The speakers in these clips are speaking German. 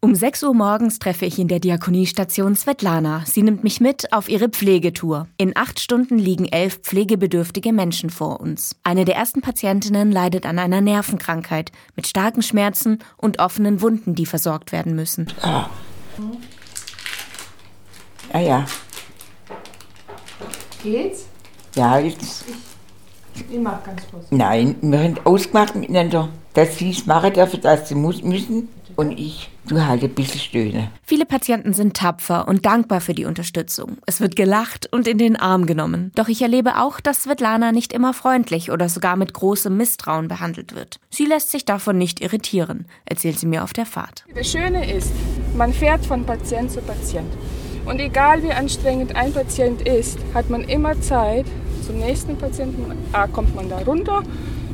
Um 6 Uhr morgens treffe ich in der Diakoniestation Svetlana. Sie nimmt mich mit auf ihre Pflegetour. In acht Stunden liegen elf pflegebedürftige Menschen vor uns. Eine der ersten Patientinnen leidet an einer Nervenkrankheit mit starken Schmerzen und offenen Wunden, die versorgt werden müssen. Ah. Ah ja. Geht's? Ja, jetzt. Ich mach ganz kurz. Nein, wir haben ausgemacht miteinander, dass sie es machen dürfen, dass sie muss, müssen und ich tu halt ein bisschen stöhne. Viele Patienten sind tapfer und dankbar für die Unterstützung. Es wird gelacht und in den Arm genommen. Doch ich erlebe auch, dass Svetlana nicht immer freundlich oder sogar mit großem Misstrauen behandelt wird. Sie lässt sich davon nicht irritieren, erzählt sie mir auf der Fahrt. Das Schöne ist, man fährt von Patient zu Patient. Und egal wie anstrengend ein Patient ist, hat man immer Zeit zum nächsten Patienten. A, kommt man da runter,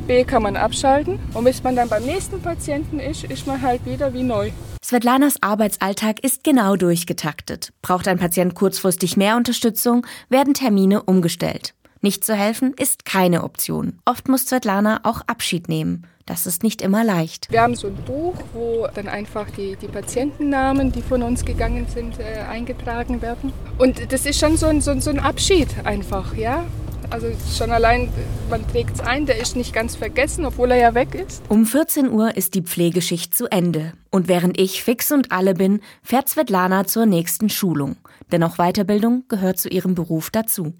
B, kann man abschalten. Und bis man dann beim nächsten Patienten ist, ist man halt wieder wie neu. Svetlanas Arbeitsalltag ist genau durchgetaktet. Braucht ein Patient kurzfristig mehr Unterstützung, werden Termine umgestellt. Nicht zu helfen ist keine Option. Oft muss Svetlana auch Abschied nehmen. Das ist nicht immer leicht. Wir haben so ein Buch, wo dann einfach die, die Patientennamen, die von uns gegangen sind, äh, eingetragen werden. Und das ist schon so ein, so, so ein Abschied einfach, ja. Also schon allein, man trägt es ein, der ist nicht ganz vergessen, obwohl er ja weg ist. Um 14 Uhr ist die Pflegeschicht zu Ende. Und während ich fix und alle bin, fährt Svetlana zur nächsten Schulung. Denn auch Weiterbildung gehört zu ihrem Beruf dazu.